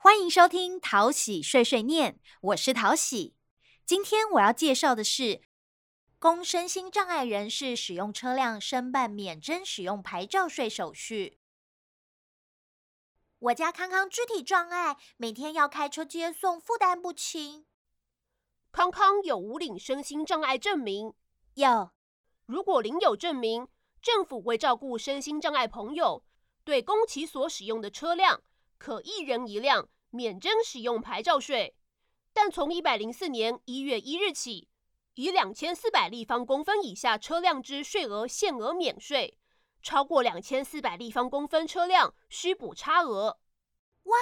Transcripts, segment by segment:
欢迎收听淘喜碎碎念，我是淘喜。今天我要介绍的是，供身心障碍人士使用车辆申办免征使用牌照税手续。我家康康肢体障碍，每天要开车接送，负担不轻。康康有无领身心障碍证明？有。如果领有证明，政府为照顾身心障碍朋友，对供其所使用的车辆，可一人一辆免征使用牌照税。但从一百零四年一月一日起，以两千四百立方公分以下车辆之税额限额免税。超过两千四百立方公分车辆需补差额。哇，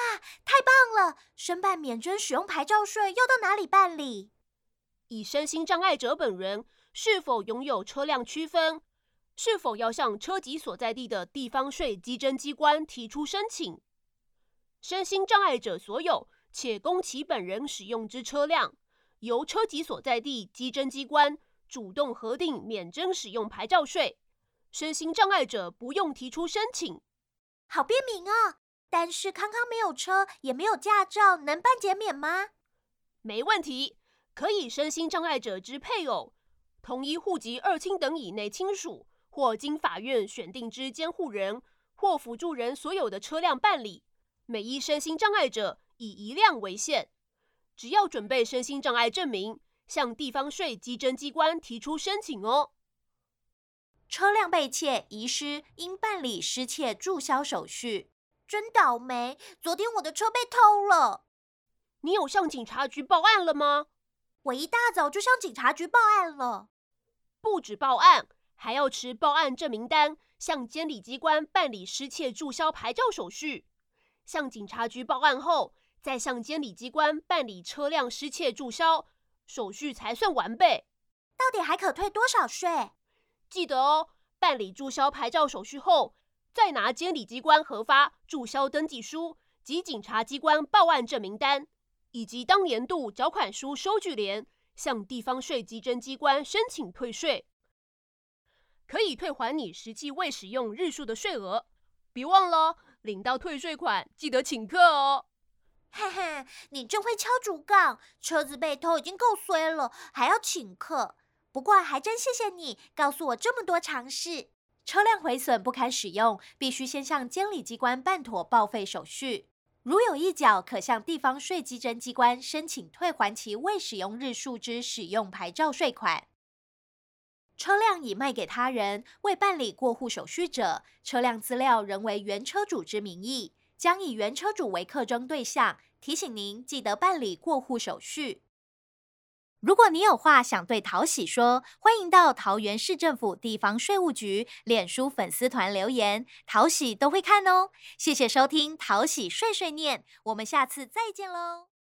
太棒了！申办免征使用牌照税要到哪里办理？以身心障碍者本人是否拥有车辆区分，是否要向车籍所在地的地方税稽征机关提出申请？身心障碍者所有且供其本人使用之车辆，由车籍所在地稽征机关主动核定免征使用牌照税。身心障碍者不用提出申请，好便民啊！但是康康没有车，也没有驾照，能办减免吗？没问题，可以身心障碍者之配偶、同一户籍二亲等以内亲属，或经法院选定之监护人或辅助人所有的车辆办理。每一身心障碍者以一辆为限，只要准备身心障碍证明，向地方税稽征机关提出申请哦。车辆被窃、遗失，应办理失窃注销手续。真倒霉，昨天我的车被偷了。你有向警察局报案了吗？我一大早就向警察局报案了。不止报案，还要持报案证明单，向监理机关办理失窃注销牌照手续。向警察局报案后，再向监理机关办理车辆失窃注销手续，才算完备。到底还可退多少税？记得哦，办理注销牌照手续后，再拿监理机关核发注销登记书及警察机关报案证明单，以及当年度缴款书收据联，向地方税稽征机关申请退税，可以退还你实际未使用日数的税额。别忘了领到退税款，记得请客哦。嘿嘿，你真会敲竹杠，车子被偷已经够衰了，还要请客。不过还真谢谢你告诉我这么多常识。车辆毁损不堪使用，必须先向监理机关办妥报废手续。如有一角，可向地方税基征机关申请退还其未使用日数之使用牌照税款。车辆已卖给他人，未办理过户手续者，车辆资料仍为原车主之名义，将以原车主为课征对象。提醒您记得办理过户手续。如果你有话想对桃喜说，欢迎到桃园市政府地方税务局脸书粉丝团留言，桃喜都会看哦。谢谢收听桃喜碎碎念，我们下次再见喽。